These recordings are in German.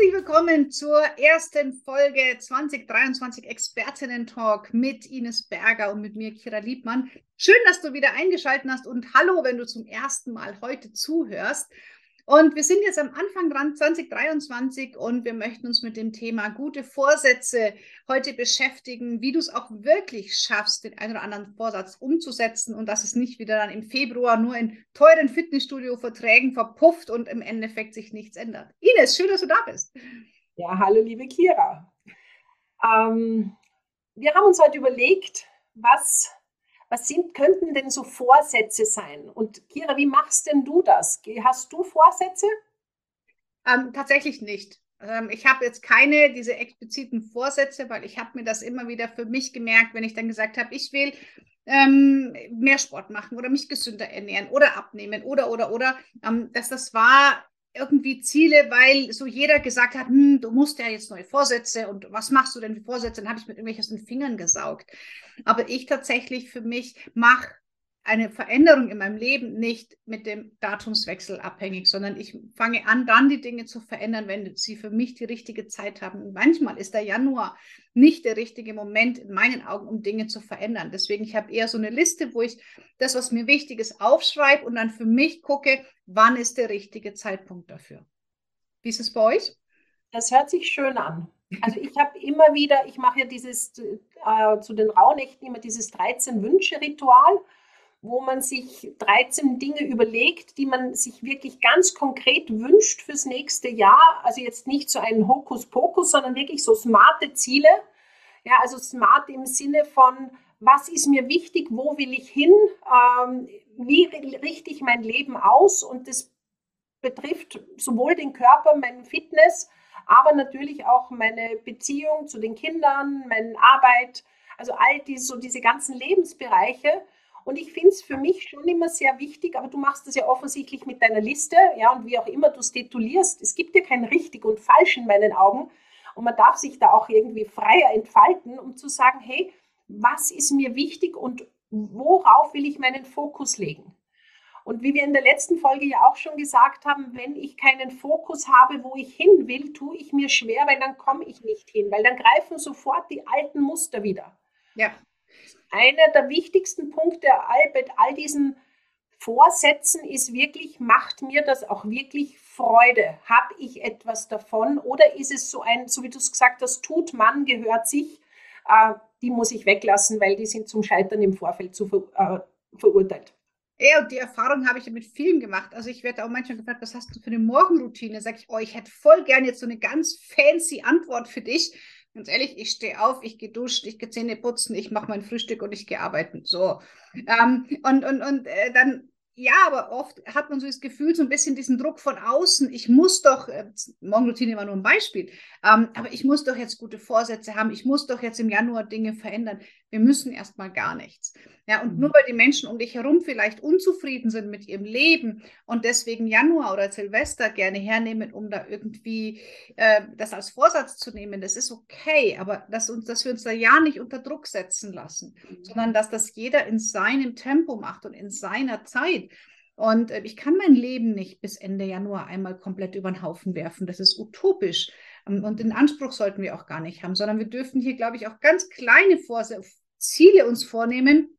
Herzlich willkommen zur ersten Folge 2023 Expertinnen Talk mit Ines Berger und mit mir, Kira Liebmann. Schön, dass du wieder eingeschaltet hast und hallo, wenn du zum ersten Mal heute zuhörst. Und wir sind jetzt am Anfang dran, 2023, und wir möchten uns mit dem Thema gute Vorsätze heute beschäftigen, wie du es auch wirklich schaffst, den einen oder anderen Vorsatz umzusetzen und dass es nicht wieder dann im Februar nur in teuren Fitnessstudio-Verträgen verpufft und im Endeffekt sich nichts ändert. Ines, schön, dass du da bist. Ja, hallo, liebe Kira. Ähm, wir haben uns heute überlegt, was was sind, könnten denn so Vorsätze sein? Und Kira, wie machst denn du das? Hast du Vorsätze? Ähm, tatsächlich nicht. Ähm, ich habe jetzt keine diese expliziten Vorsätze, weil ich habe mir das immer wieder für mich gemerkt, wenn ich dann gesagt habe, ich will ähm, mehr Sport machen oder mich gesünder ernähren oder abnehmen oder oder oder, ähm, dass das war irgendwie Ziele, weil so jeder gesagt hat, hm, du musst ja jetzt neue Vorsätze und was machst du denn für Vorsätze? Dann habe ich mit irgendwelchen Fingern gesaugt. Aber ich tatsächlich für mich mache eine Veränderung in meinem Leben nicht mit dem Datumswechsel abhängig, sondern ich fange an, dann die Dinge zu verändern, wenn sie für mich die richtige Zeit haben. Und manchmal ist der Januar nicht der richtige Moment in meinen Augen, um Dinge zu verändern. Deswegen, ich habe eher so eine Liste, wo ich das, was mir wichtig ist, aufschreibe und dann für mich gucke, wann ist der richtige Zeitpunkt dafür. Wie ist es bei euch? Das hört sich schön an. Also ich habe immer wieder, ich mache ja dieses äh, zu den Rauhnächten immer dieses 13-Wünsche-Ritual wo man sich 13 Dinge überlegt, die man sich wirklich ganz konkret wünscht fürs nächste Jahr. Also jetzt nicht so ein Hokuspokus, sondern wirklich so smarte Ziele. Ja, also smart im Sinne von, was ist mir wichtig, wo will ich hin, ähm, wie richte ich mein Leben aus und das betrifft sowohl den Körper, meinen Fitness, aber natürlich auch meine Beziehung zu den Kindern, meine Arbeit, also all diese, so diese ganzen Lebensbereiche. Und ich finde es für mich schon immer sehr wichtig, aber du machst das ja offensichtlich mit deiner Liste, ja, und wie auch immer du es titulierst. Es gibt ja kein richtig und falsch in meinen Augen. Und man darf sich da auch irgendwie freier entfalten, um zu sagen, hey, was ist mir wichtig und worauf will ich meinen Fokus legen? Und wie wir in der letzten Folge ja auch schon gesagt haben, wenn ich keinen Fokus habe, wo ich hin will, tue ich mir schwer, weil dann komme ich nicht hin, weil dann greifen sofort die alten Muster wieder. Ja einer der wichtigsten Punkte bei all diesen Vorsätzen ist wirklich, macht mir das auch wirklich Freude? Habe ich etwas davon? Oder ist es so ein, so wie du es gesagt hast, tut man, gehört sich, äh, die muss ich weglassen, weil die sind zum Scheitern im Vorfeld zu ver, äh, verurteilt. Ja, und die Erfahrung habe ich ja mit vielen gemacht. Also ich werde auch manchmal gefragt, was hast du für eine Morgenroutine? Sag ich, oh, ich hätte voll gern jetzt so eine ganz fancy Antwort für dich. Ganz ehrlich, ich stehe auf, ich gehe duschen, ich gehe Zähne putzen, ich mache mein Frühstück und ich gehe arbeiten. So. Ähm, und und, und äh, dann ja, aber oft hat man so das Gefühl, so ein bisschen diesen Druck von außen. Ich muss doch, äh, Morgenroutine war nur ein Beispiel, ähm, aber ich muss doch jetzt gute Vorsätze haben. Ich muss doch jetzt im Januar Dinge verändern. Wir müssen erstmal gar nichts. Ja, und mhm. nur weil die Menschen um dich herum vielleicht unzufrieden sind mit ihrem Leben und deswegen Januar oder Silvester gerne hernehmen, um da irgendwie äh, das als Vorsatz zu nehmen, das ist okay, aber dass, uns, dass wir uns da ja nicht unter Druck setzen lassen, mhm. sondern dass das jeder in seinem Tempo macht und in seiner Zeit. Und äh, ich kann mein Leben nicht bis Ende Januar einmal komplett über den Haufen werfen. Das ist utopisch. Ähm, und den Anspruch sollten wir auch gar nicht haben, sondern wir dürfen hier, glaube ich, auch ganz kleine Vors Ziele uns vornehmen.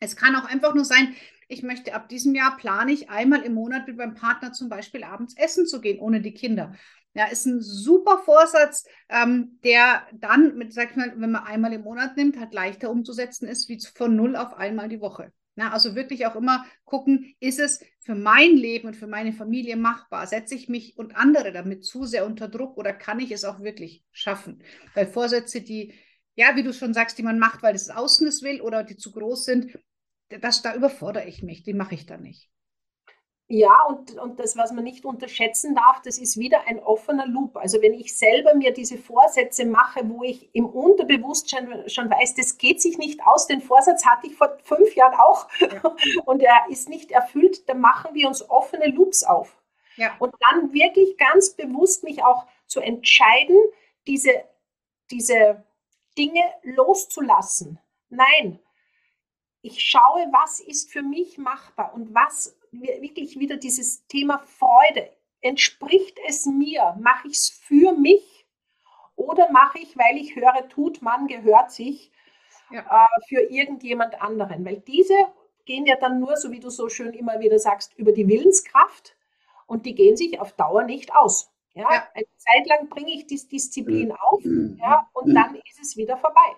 Es kann auch einfach nur sein, ich möchte ab diesem Jahr plane ich einmal im Monat mit meinem Partner zum Beispiel abends essen zu gehen, ohne die Kinder. Ja, ist ein super Vorsatz, ähm, der dann, mit, sag ich mal, wenn man einmal im Monat nimmt, halt leichter umzusetzen ist, wie von null auf einmal die Woche. Na, also wirklich auch immer gucken, ist es für mein Leben und für meine Familie machbar? Setze ich mich und andere damit zu sehr unter Druck oder kann ich es auch wirklich schaffen? Weil Vorsätze, die, ja, wie du schon sagst, die man macht, weil es außen es will oder die zu groß sind, das, da überfordere ich mich, die mache ich dann nicht. Ja, und, und das, was man nicht unterschätzen darf, das ist wieder ein offener Loop. Also wenn ich selber mir diese Vorsätze mache, wo ich im Unterbewusstsein schon weiß, das geht sich nicht aus, den Vorsatz hatte ich vor fünf Jahren auch ja. und er ist nicht erfüllt, dann machen wir uns offene Loops auf. Ja. Und dann wirklich ganz bewusst mich auch zu entscheiden, diese, diese Dinge loszulassen. Nein, ich schaue, was ist für mich machbar und was wirklich wieder dieses Thema Freude. Entspricht es mir? Mache ich es für mich oder mache ich, weil ich höre, tut man, gehört sich, ja. äh, für irgendjemand anderen? Weil diese gehen ja dann nur, so wie du so schön immer wieder sagst, über die Willenskraft und die gehen sich auf Dauer nicht aus. Ja, ja. eine Zeit lang bringe ich die Disziplin auf, ja, und dann ist es wieder vorbei.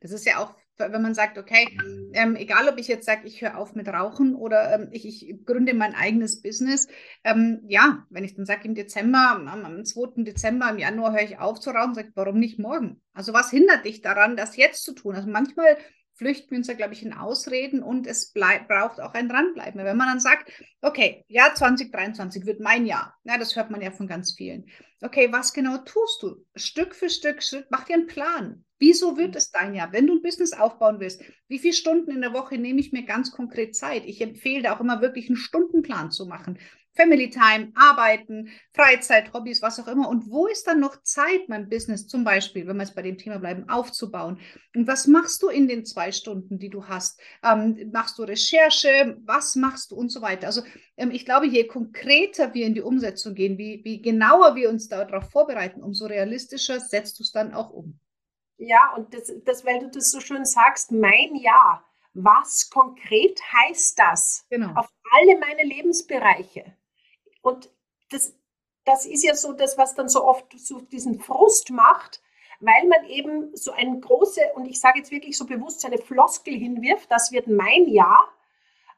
Das ist ja auch wenn man sagt, okay, ähm, egal ob ich jetzt sage, ich höre auf mit Rauchen oder ähm, ich, ich, gründe mein eigenes Business, ähm, ja, wenn ich dann sage im Dezember, am, am 2. Dezember, im Januar höre ich auf zu rauchen, sage ich, warum nicht morgen? Also was hindert dich daran, das jetzt zu tun? Also manchmal flüchten wir uns ja, glaube ich, in Ausreden und es bleib, braucht auch ein Dranbleiben. Wenn man dann sagt, okay, Jahr 2023 wird mein Jahr, ja, das hört man ja von ganz vielen. Okay, was genau tust du? Stück für Stück, Stück mach dir einen Plan. Wieso wird es dein Jahr? Wenn du ein Business aufbauen willst, wie viele Stunden in der Woche nehme ich mir ganz konkret Zeit? Ich empfehle da auch immer wirklich einen Stundenplan zu machen. Family Time, Arbeiten, Freizeit, Hobbys, was auch immer. Und wo ist dann noch Zeit, mein Business zum Beispiel, wenn wir jetzt bei dem Thema bleiben, aufzubauen? Und was machst du in den zwei Stunden, die du hast? Ähm, machst du Recherche? Was machst du und so weiter? Also ähm, ich glaube, je konkreter wir in die Umsetzung gehen, wie, wie genauer wir uns darauf vorbereiten, umso realistischer setzt du es dann auch um. Ja, und das, das, weil du das so schön sagst, mein Ja. Was konkret heißt das genau. auf alle meine Lebensbereiche? Und das, das ist ja so das, was dann so oft so diesen Frust macht, weil man eben so eine große, und ich sage jetzt wirklich so bewusst, eine Floskel hinwirft, das wird mein Jahr.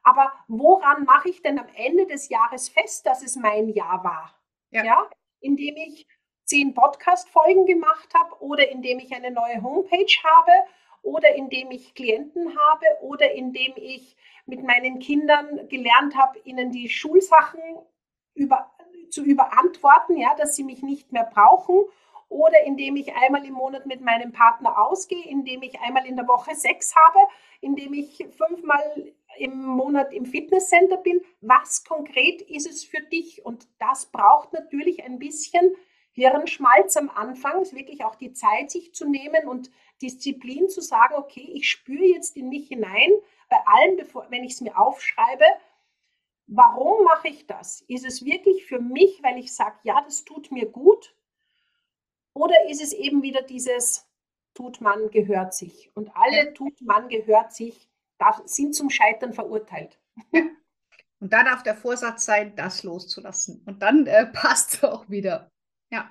Aber woran mache ich denn am Ende des Jahres fest, dass es mein Jahr war? Ja. ja? Indem ich zehn Podcast-Folgen gemacht habe oder indem ich eine neue Homepage habe oder indem ich Klienten habe oder indem ich mit meinen Kindern gelernt habe, ihnen die Schulsachen über, zu überantworten, ja, dass sie mich nicht mehr brauchen oder indem ich einmal im Monat mit meinem Partner ausgehe, indem ich einmal in der Woche Sex habe, indem ich fünfmal im Monat im Fitnesscenter bin. Was konkret ist es für dich? Und das braucht natürlich ein bisschen Hirnschmalz am Anfang, ist wirklich auch die Zeit sich zu nehmen und Disziplin zu sagen, okay, ich spüre jetzt in mich hinein, bei allem, bevor, wenn ich es mir aufschreibe, warum mache ich das? Ist es wirklich für mich, weil ich sage, ja, das tut mir gut? Oder ist es eben wieder dieses, tut man, gehört sich? Und alle tut man, gehört sich, sind zum Scheitern verurteilt. Und da darf der Vorsatz sein, das loszulassen. Und dann äh, passt es auch wieder. Ja.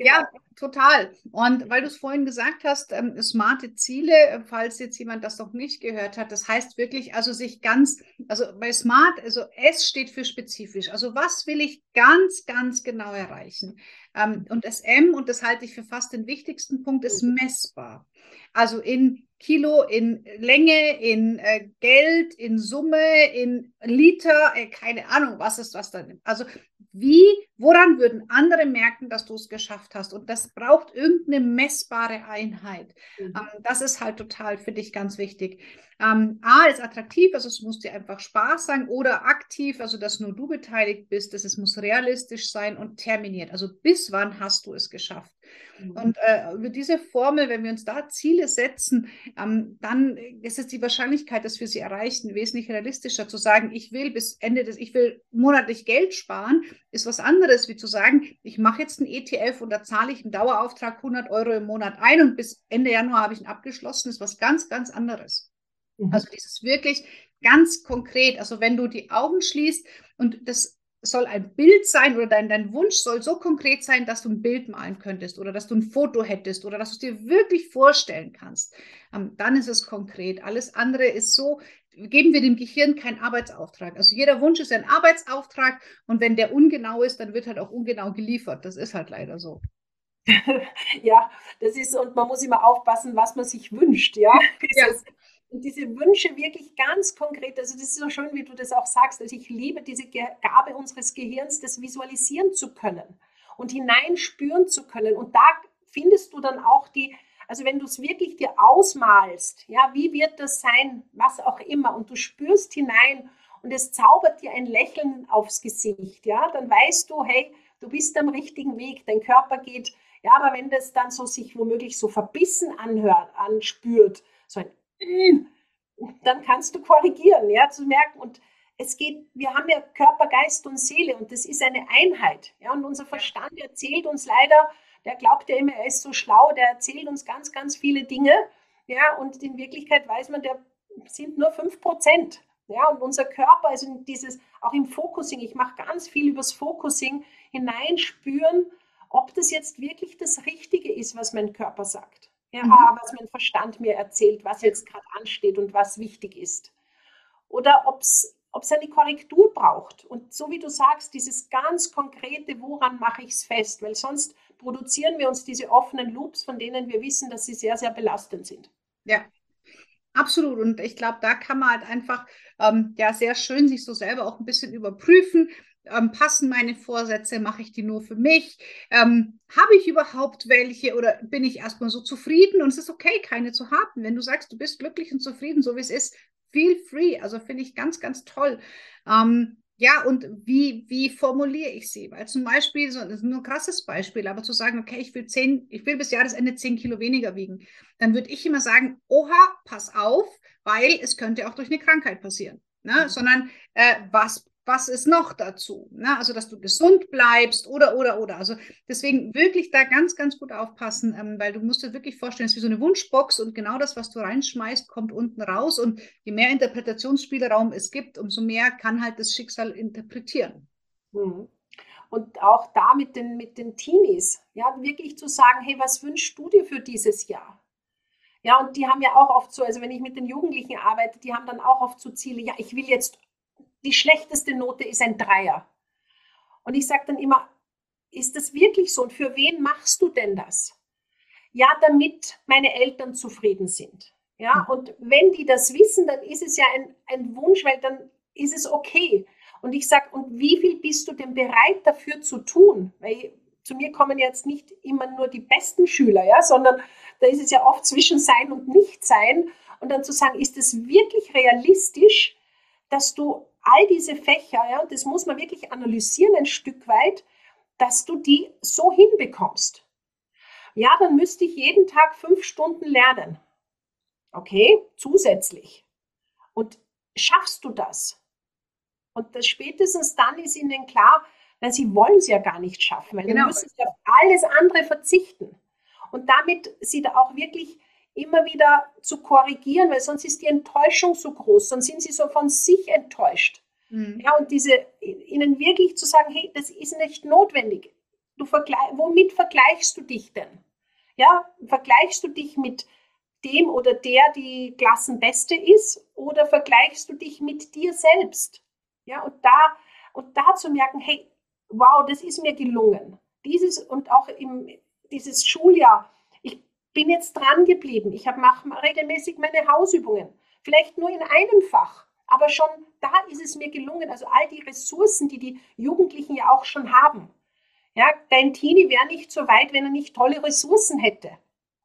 Genau. Ja, total. Und weil du es vorhin gesagt hast, ähm, smarte Ziele, falls jetzt jemand das noch nicht gehört hat, das heißt wirklich, also sich ganz, also bei smart, also S steht für spezifisch. Also was will ich ganz, ganz genau erreichen? Ähm, und das M, und das halte ich für fast den wichtigsten Punkt, ist mhm. messbar. Also in Kilo, in Länge, in äh, Geld, in Summe, in Liter, äh, keine Ahnung, was ist was da. Also wie, woran würden andere merken, dass du es geschafft hast? Und das braucht irgendeine messbare Einheit. Mhm. Ähm, das ist halt total für dich ganz wichtig. Ähm, A ist attraktiv, also es muss dir einfach Spaß sein, oder aktiv, also dass nur du beteiligt bist, dass es muss realistisch sein und terminiert. Also bis wann hast du es geschafft? Mhm. Und äh, über diese Formel, wenn wir uns da Ziele setzen, ähm, dann ist es die Wahrscheinlichkeit, dass wir sie erreichen, wesentlich realistischer zu sagen, ich will bis Ende des, ich will monatlich Geld sparen, ist was anderes, wie zu sagen, ich mache jetzt einen ETF und da zahle ich einen Dauerauftrag 100 Euro im Monat ein und bis Ende Januar habe ich ihn abgeschlossen, ist was ganz, ganz anderes. Mhm. Also dieses wirklich ganz konkret, also wenn du die Augen schließt und das soll ein Bild sein oder dein, dein Wunsch soll so konkret sein, dass du ein Bild malen könntest oder dass du ein Foto hättest oder dass du es dir wirklich vorstellen kannst. Ähm, dann ist es konkret. Alles andere ist so, geben wir dem Gehirn keinen Arbeitsauftrag. Also jeder Wunsch ist ein Arbeitsauftrag und wenn der ungenau ist, dann wird halt auch ungenau geliefert. Das ist halt leider so. ja, das ist, und man muss immer aufpassen, was man sich wünscht, ja. ja. Und diese Wünsche wirklich ganz konkret, also das ist so schön, wie du das auch sagst. Also ich liebe diese Gabe unseres Gehirns, das visualisieren zu können und hineinspüren zu können. Und da findest du dann auch die, also wenn du es wirklich dir ausmalst, ja, wie wird das sein, was auch immer, und du spürst hinein und es zaubert dir ein Lächeln aufs Gesicht, ja, dann weißt du, hey, du bist am richtigen Weg, dein Körper geht, ja, aber wenn das dann so sich womöglich so verbissen anhört, anspürt, so ein, dann kannst du korrigieren, ja, zu merken und es geht, wir haben ja Körper, Geist und Seele und das ist eine Einheit, ja, und unser Verstand erzählt uns leider, der glaubt ja immer, er ist so schlau, der erzählt uns ganz, ganz viele Dinge. Ja, und in Wirklichkeit weiß man, der sind nur 5 Prozent. Ja, und unser Körper, also dieses, auch im Focusing, ich mache ganz viel übers Focusing, hineinspüren, ob das jetzt wirklich das Richtige ist, was mein Körper sagt. Ja, mhm. was mein Verstand mir erzählt, was jetzt gerade ansteht und was wichtig ist. Oder ob es eine Korrektur braucht. Und so wie du sagst, dieses ganz konkrete, woran mache ich es fest? Weil sonst produzieren wir uns diese offenen Loops, von denen wir wissen, dass sie sehr, sehr belastend sind. Ja, absolut. Und ich glaube, da kann man halt einfach ähm, ja sehr schön sich so selber auch ein bisschen überprüfen. Ähm, passen meine Vorsätze, mache ich die nur für mich? Ähm, Habe ich überhaupt welche oder bin ich erstmal so zufrieden? Und es ist okay, keine zu haben. Wenn du sagst, du bist glücklich und zufrieden, so wie es ist, feel free. Also finde ich ganz, ganz toll. Ähm, ja, und wie, wie formuliere ich sie? Weil zum Beispiel, so, das ist nur ein krasses Beispiel, aber zu sagen, okay, ich will zehn, ich will bis Jahresende zehn Kilo weniger wiegen, dann würde ich immer sagen, oha, pass auf, weil es könnte auch durch eine Krankheit passieren. Ne? Mhm. Sondern äh, was was ist noch dazu? Ne? Also, dass du gesund bleibst oder, oder, oder. Also, deswegen wirklich da ganz, ganz gut aufpassen, ähm, weil du musst dir wirklich vorstellen, es ist wie so eine Wunschbox und genau das, was du reinschmeißt, kommt unten raus. Und je mehr Interpretationsspielraum es gibt, umso mehr kann halt das Schicksal interpretieren. Mhm. Und auch da mit den, mit den Teenies, ja, wirklich zu sagen, hey, was wünschst du dir für dieses Jahr? Ja, und die haben ja auch oft so, also wenn ich mit den Jugendlichen arbeite, die haben dann auch oft so Ziele, ja, ich will jetzt die schlechteste Note ist ein Dreier. Und ich sage dann immer, ist das wirklich so? Und für wen machst du denn das? Ja, damit meine Eltern zufrieden sind. Ja, mhm. und wenn die das wissen, dann ist es ja ein, ein Wunsch, weil dann ist es okay. Und ich sage, und wie viel bist du denn bereit dafür zu tun? Weil zu mir kommen jetzt nicht immer nur die besten Schüler, ja, sondern da ist es ja oft zwischen Sein und Nichtsein. Und dann zu sagen, ist es wirklich realistisch, dass du all diese Fächer, ja, das muss man wirklich analysieren ein Stück weit, dass du die so hinbekommst. Ja, dann müsste ich jeden Tag fünf Stunden lernen. Okay, zusätzlich. Und schaffst du das? Und das spätestens dann ist ihnen klar, weil sie wollen es ja gar nicht schaffen, weil genau. dann müssen sie auf alles andere verzichten. Und damit sie da auch wirklich immer wieder zu korrigieren, weil sonst ist die Enttäuschung so groß, sonst sind sie so von sich enttäuscht. Mhm. Ja, und diese, ihnen wirklich zu sagen, hey, das ist nicht notwendig. Du vergleich, womit vergleichst du dich denn? Ja, vergleichst du dich mit dem oder der die Klassenbeste ist oder vergleichst du dich mit dir selbst? Ja, und da, und da zu merken, hey, wow, das ist mir gelungen. Dieses und auch im, dieses Schuljahr, bin jetzt dran geblieben. Ich mache regelmäßig meine Hausübungen. Vielleicht nur in einem Fach, aber schon da ist es mir gelungen. Also all die Ressourcen, die die Jugendlichen ja auch schon haben. Ja, dein Teenie wäre nicht so weit, wenn er nicht tolle Ressourcen hätte.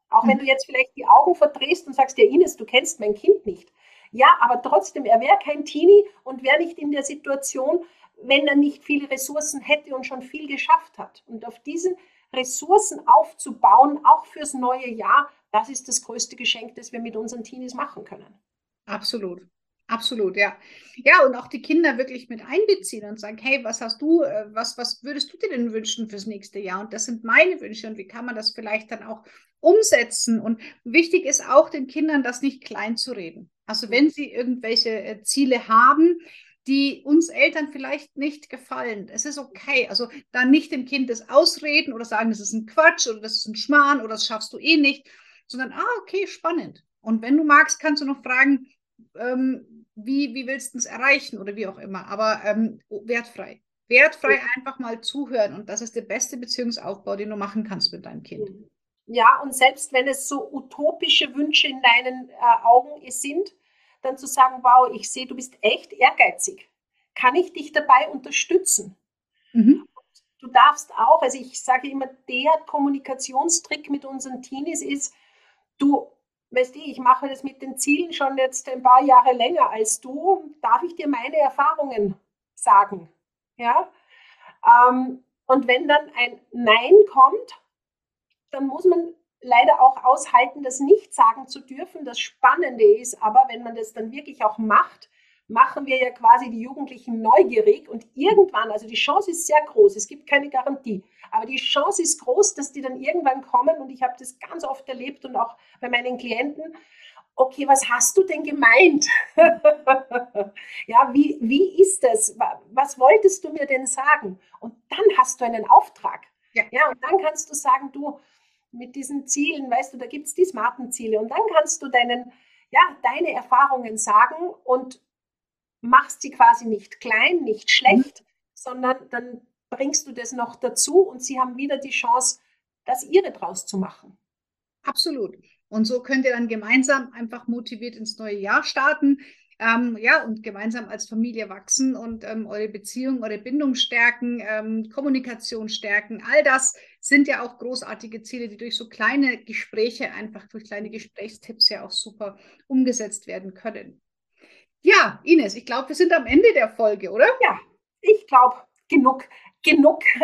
Auch wenn du jetzt vielleicht die Augen verdrehst und sagst, ja Ines, du kennst mein Kind nicht. Ja, aber trotzdem, er wäre kein Teenie und wäre nicht in der Situation, wenn er nicht viele Ressourcen hätte und schon viel geschafft hat. Und auf diesen Ressourcen aufzubauen, auch fürs neue Jahr, das ist das größte Geschenk, das wir mit unseren Teenies machen können. Absolut. Absolut, ja. Ja, und auch die Kinder wirklich mit einbeziehen und sagen, hey, was hast du, äh, was, was würdest du dir denn wünschen fürs nächste Jahr? Und das sind meine Wünsche und wie kann man das vielleicht dann auch umsetzen? Und wichtig ist auch den Kindern, das nicht klein zu reden. Also wenn sie irgendwelche äh, Ziele haben, die uns Eltern vielleicht nicht gefallen. Es ist okay. Also dann nicht dem Kind das ausreden oder sagen, das ist ein Quatsch oder das ist ein Schmarrn oder das schaffst du eh nicht, sondern, ah, okay, spannend. Und wenn du magst, kannst du noch fragen, ähm, wie, wie willst du es erreichen oder wie auch immer, aber ähm, wertfrei. Wertfrei einfach mal zuhören und das ist der beste Beziehungsaufbau, den du machen kannst mit deinem Kind. Ja, und selbst wenn es so utopische Wünsche in deinen äh, Augen sind, dann zu sagen, wow, ich sehe, du bist echt ehrgeizig. Kann ich dich dabei unterstützen? Mhm. Du darfst auch, also ich sage immer, der Kommunikationstrick mit unseren Teenies ist, du, weißt du, ich mache das mit den Zielen schon jetzt ein paar Jahre länger als du, darf ich dir meine Erfahrungen sagen? Ja? Ähm, und wenn dann ein Nein kommt, dann muss man leider auch aushalten, das nicht sagen zu dürfen. Das Spannende ist aber, wenn man das dann wirklich auch macht, machen wir ja quasi die Jugendlichen neugierig und irgendwann, also die Chance ist sehr groß, es gibt keine Garantie, aber die Chance ist groß, dass die dann irgendwann kommen und ich habe das ganz oft erlebt und auch bei meinen Klienten, okay, was hast du denn gemeint? ja, wie, wie ist das? Was wolltest du mir denn sagen? Und dann hast du einen Auftrag. Ja, ja und dann kannst du sagen, du, mit diesen Zielen, weißt du, da gibt es die smarten Ziele und dann kannst du deinen, ja, deine Erfahrungen sagen und machst sie quasi nicht klein, nicht schlecht, mhm. sondern dann bringst du das noch dazu und sie haben wieder die Chance, das ihre draus zu machen. Absolut. Und so könnt ihr dann gemeinsam einfach motiviert ins neue Jahr starten. Ähm, ja, und gemeinsam als Familie wachsen und ähm, eure Beziehung, eure Bindung stärken, ähm, Kommunikation stärken. All das sind ja auch großartige Ziele, die durch so kleine Gespräche, einfach durch kleine Gesprächstipps ja auch super umgesetzt werden können. Ja, Ines, ich glaube, wir sind am Ende der Folge, oder? Ja, ich glaube, genug, genug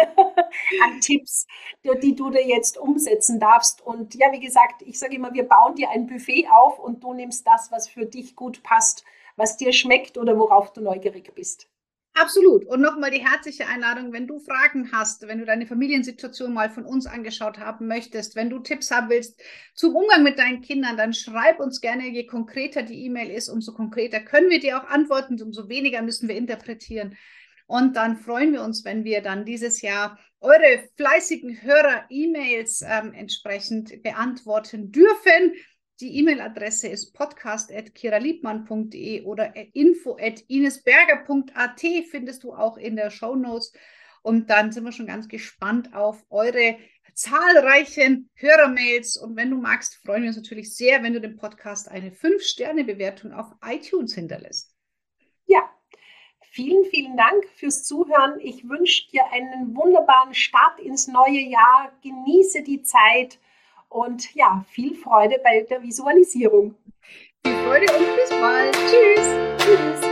an Tipps, die, du dir jetzt umsetzen darfst. Und ja, wie gesagt, ich sage immer, wir bauen dir ein Buffet auf und du nimmst das, was für dich gut passt, was dir schmeckt oder worauf du neugierig bist. Absolut. Und nochmal die herzliche Einladung, wenn du Fragen hast, wenn du deine Familiensituation mal von uns angeschaut haben möchtest, wenn du Tipps haben willst zum Umgang mit deinen Kindern, dann schreib uns gerne, je konkreter die E-Mail ist, umso konkreter können wir dir auch antworten, umso weniger müssen wir interpretieren. Und dann freuen wir uns, wenn wir dann dieses Jahr eure fleißigen Hörer-E-Mails ähm, entsprechend beantworten dürfen. Die E-Mail-Adresse ist podcast.kiraliebmann.de oder info.inesberger.at findest du auch in der Show Notes. Und dann sind wir schon ganz gespannt auf eure zahlreichen Hörermails. Und wenn du magst, freuen wir uns natürlich sehr, wenn du dem Podcast eine 5-Sterne-Bewertung auf iTunes hinterlässt. Ja, vielen, vielen Dank fürs Zuhören. Ich wünsche dir einen wunderbaren Start ins neue Jahr. Genieße die Zeit und ja, viel Freude bei der Visualisierung. Viel Freude und bis bald. Tschüss. Tschüss.